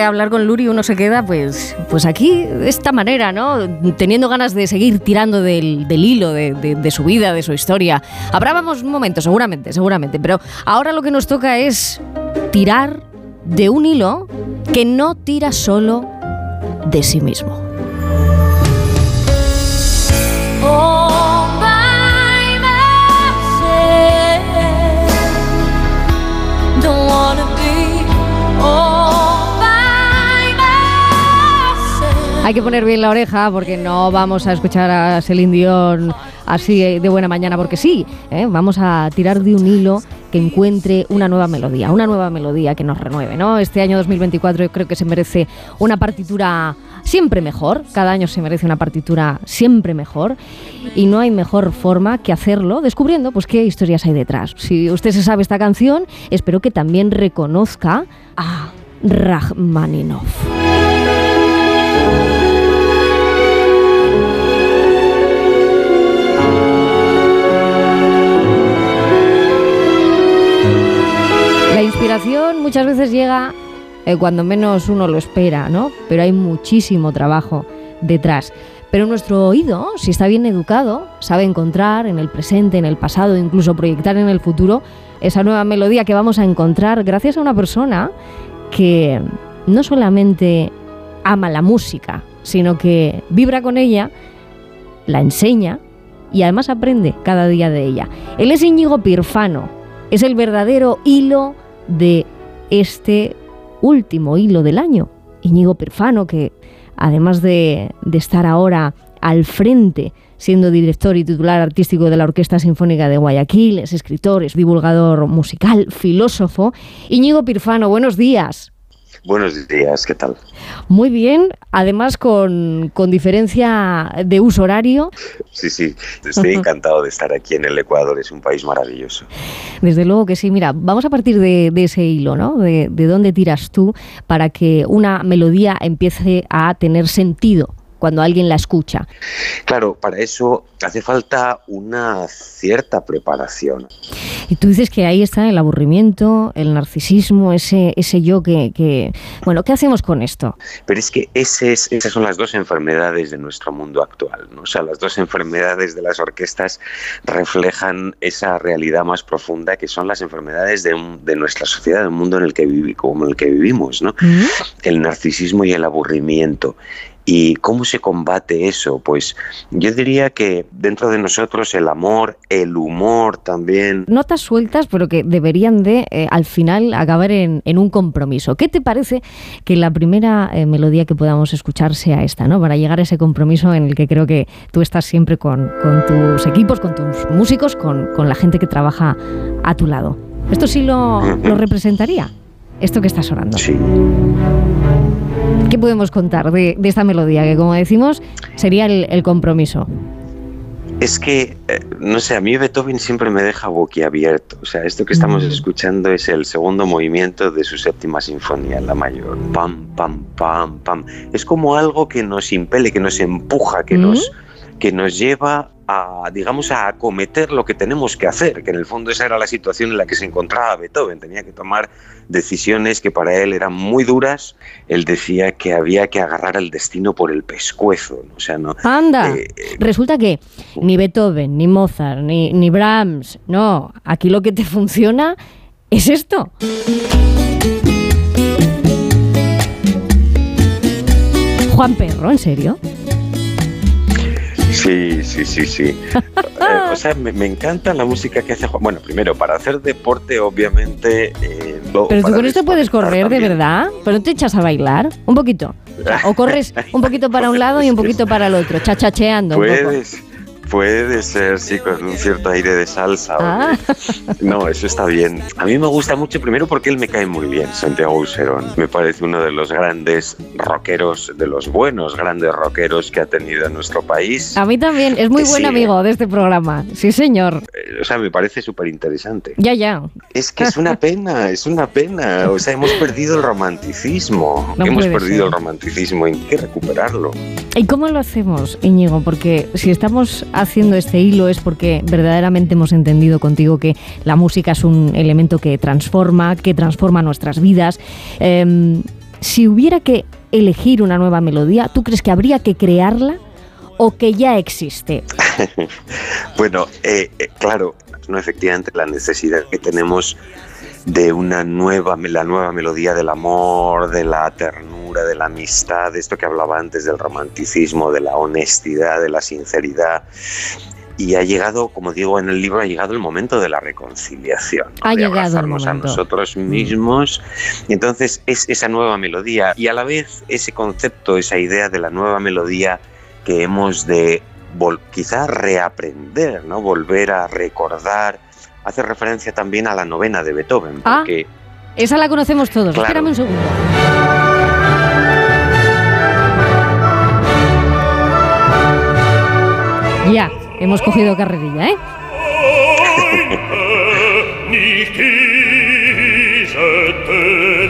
hablar con Luri uno se queda pues, pues aquí de esta manera, ¿no? Teniendo ganas de seguir tirando del, hilo de, su vida, de su historia. Habrá un momento, seguramente, seguramente, pero ahora lo que nos toca es tirar de un hilo que no tira solo de sí mismo. Hay que poner bien la oreja porque no vamos a escuchar a Celine Dion así de buena mañana porque sí. ¿eh? Vamos a tirar de un hilo que encuentre una nueva melodía, una nueva melodía que nos renueve. ¿no? Este año 2024 yo creo que se merece una partitura siempre mejor. Cada año se merece una partitura siempre mejor y no hay mejor forma que hacerlo descubriendo pues qué historias hay detrás. Si usted se sabe esta canción, espero que también reconozca a Rachmaninov. Muchas veces llega eh, cuando menos uno lo espera, ¿no? Pero hay muchísimo trabajo detrás. Pero nuestro oído, si está bien educado, sabe encontrar en el presente, en el pasado, incluso proyectar en el futuro esa nueva melodía que vamos a encontrar gracias a una persona que no solamente ama la música, sino que vibra con ella, la enseña y además aprende cada día de ella. Él es Íñigo Pirfano, es el verdadero hilo de este último hilo del año. Íñigo Pirfano, que además de, de estar ahora al frente siendo director y titular artístico de la Orquesta Sinfónica de Guayaquil, es escritor, es divulgador musical, filósofo. Íñigo Pirfano, buenos días. Buenos días, ¿qué tal? Muy bien, además con, diferencia de uso horario. Sí, sí, estoy encantado de estar aquí en el Ecuador, es un país maravilloso. Desde luego que sí, mira, vamos a partir de, ese hilo, ¿no? De, de dónde tiras tú para que una melodía empiece a tener sentido cuando alguien la escucha. Claro, para eso hace falta una cierta preparación. Y tú dices que ahí está el aburrimiento, el narcisismo, ese, ese yo que, Bueno, ¿qué hacemos con esto? Pero es que ese esas son las dos enfermedades de nuestro mundo actual. ¿no? O sea, las dos enfermedades de las orquestas reflejan esa realidad más profunda que son las enfermedades de, de nuestra sociedad, del mundo en el que, vivi, como en el que vivimos. ¿no? El narcisismo y el aburrimiento. ¿Y cómo se combate eso? Pues yo diría que dentro de nosotros el amor, el humor también. Notas sueltas, pero que deberían de eh, al final acabar en, un compromiso. ¿Qué te parece que la primera eh, melodía que podamos escuchar sea esta, ¿no? Para llegar a ese compromiso en el que creo que tú estás siempre con, tus equipos, con tus músicos, con, la gente que trabaja a tu lado. ¿Esto sí lo, lo representaría? Esto que estás orando. Sí. ¿Qué podemos contar de, esta melodía? Que como decimos, sería el, compromiso. Es que, eh, no sé, a mí Beethoven siempre me deja boquiabierto. O sea, esto que estamos mm. escuchando es el segundo movimiento de su séptima sinfonía, la mayor. Pam, pam, pam, pam. Es como algo que nos impele, que nos empuja, que, nos, mm. que nos lleva a, digamos, a acometer lo que tenemos que hacer, que en el fondo esa era la situación en la que se encontraba Beethoven. Tenía que tomar decisiones que para él eran muy duras. Él decía que había que agarrar al destino por el pescuezo. O sea, no. Anda, eh, resulta que ni Beethoven, ni Mozart, ni, ni Brahms, no. Aquí lo que te funciona es esto. Juan Perro, ¿en serio? Sí, sí, sí, sí. Eh, o sea, me, encanta la música que hace Juan. Bueno, primero, para hacer deporte, obviamente. Eh, Pero tú con esto puedes correr, de verdad. Pero no te echas a bailar. Un poquito. O, corres un poquito para un lado y un poquito para el otro, chachacheando. Puedes. Puede ser, sí, con un cierto aire de salsa. Ah. No, eso está bien. A mí me gusta mucho, primero porque él me cae muy bien, Santiago Userón. Me parece uno de los grandes rockeros, de los buenos grandes rockeros que ha tenido nuestro país. A mí también, es muy buen amigo de este programa. Sí, señor. Eh, o sea, me parece súper interesante. Ya, ya. Es que es una pena, es una pena. O sea, hemos perdido el romanticismo. hemos perdido el romanticismo, hay que recuperarlo. ¿Y cómo lo hacemos, Íñigo? Porque si estamos haciendo este hilo es porque verdaderamente hemos entendido contigo que la música es un elemento que transforma, que transforma nuestras vidas. Em, Si hubiera que elegir una nueva melodía, ¿tú crees que habría que crearla o que ya existe? bueno, eh, eh, claro, no efectivamente la necesidad que tenemos de una nueva, la nueva melodía del amor, de la ternura, de la amistad, de esto que hablaba antes del romanticismo, de la honestidad, de la sinceridad. Y ha llegado, como digo en el libro, ha llegado el momento de la reconciliación. Ha de llegado el abrazarnos a nosotros Mm. mismos. Y entonces es esa nueva melodía y a la vez ese concepto, esa idea de la nueva melodía que hemos de vol- quizá reaprender, ¿no? Volver a recordar. Hace referencia también a la novena de Beethoven, Ah. porque Esa la conocemos todos. Claro. Espérame un segundo. Ya, hemos cogido carrerilla, ¿eh?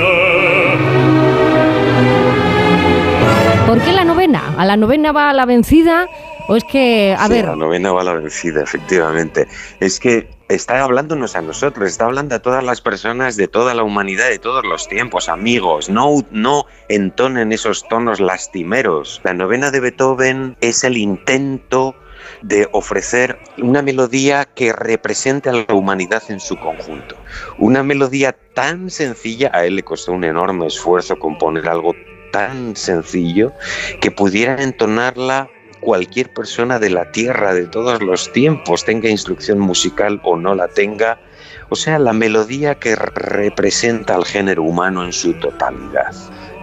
novena? ¿A la novena va a la vencida? ¿O es que, a Sí, ver, la novena va a la vencida, efectivamente. Es que está hablándonos a nosotros, está hablando a todas las personas de toda la humanidad, de todos los tiempos, amigos. No, no entonen esos tonos lastimeros. La novena de Beethoven es el intento de ofrecer una melodía que represente a la humanidad en su conjunto. Una melodía tan sencilla, a él le costó un enorme esfuerzo componer algo tan sencillo que pudiera entonarla cualquier persona de la tierra de todos los tiempos, tenga instrucción musical o no la tenga, o sea, la melodía que representa al género humano en su totalidad.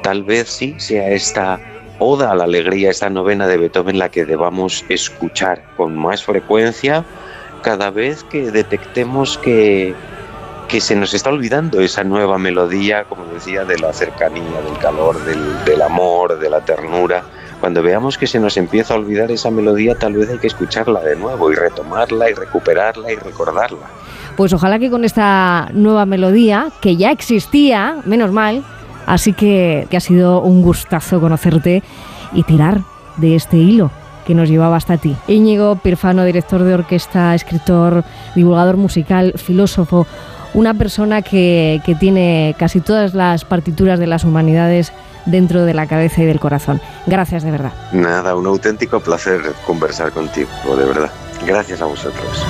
Tal vez sí sea esta oda a la alegría, esta novena de Beethoven la que debamos escuchar con más frecuencia cada vez que detectemos que, que se nos está olvidando esa nueva melodía, como decía, de la cercanía, del calor, del, amor, de la ternura. Cuando veamos que se nos empieza a olvidar esa melodía, tal vez hay que escucharla de nuevo y retomarla y recuperarla y recordarla. pues ojalá que con esta nueva melodía, que ya existía, menos mal, así que, que ha sido un gustazo conocerte y tirar de este hilo que nos llevaba hasta ti. Íñigo Pirfano, director de orquesta, escritor, divulgador musical, filósofo, una persona que, que tiene casi todas las partituras de las humanidades dentro de la cabeza y del corazón. Gracias de verdad. Nada, un auténtico placer conversar contigo, de verdad. Gracias a vosotros.